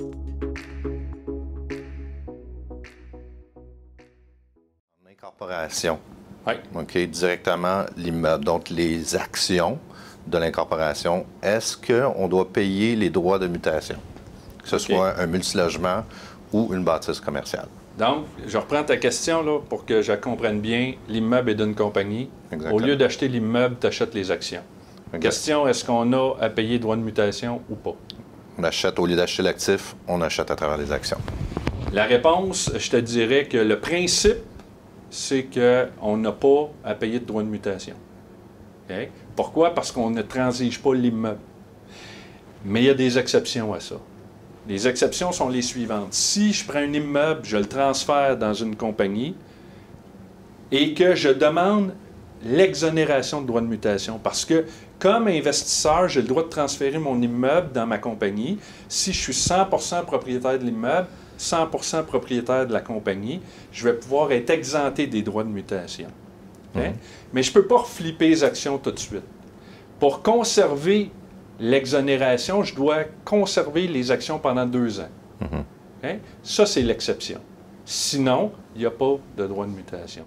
En incorporation. Oui. OK, directement l'immeuble. Donc, les actions de l'incorporation, est-ce qu'on doit payer les droits de mutation? Que ce soit un multilogement ou une bâtisse commerciale. Donc, je reprends ta question là, pour que je comprenne bien. L'immeuble est d'une compagnie. Exactement. Au lieu d'acheter l'immeuble, tu achètes les actions. Question, est-ce qu'on a à payer droit de mutation ou pas? On achète, au lieu d'acheter l'actif, on achète à travers les actions. La réponse, je te dirais que le principe, c'est qu'on n'a pas à payer de droit de mutation. Pourquoi? Parce qu'on ne transige pas l'immeuble. Mais il y a des exceptions à ça. Les exceptions sont les suivantes. Si je prends un immeuble, je le transfère dans une compagnie et que je demande l'exonération de droit de mutation, parce que comme investisseur, j'ai le droit de transférer mon immeuble dans ma compagnie. Si je suis 100% propriétaire de l'immeuble, 100% propriétaire de la compagnie, je vais pouvoir être exempté des droits de mutation. OK? Mais je ne peux pas reflipper les actions tout de suite. Pour conserver l'exonération, je dois conserver les actions pendant deux ans. OK? Ça, c'est l'exception. Sinon, il n'y a pas de droit de mutation.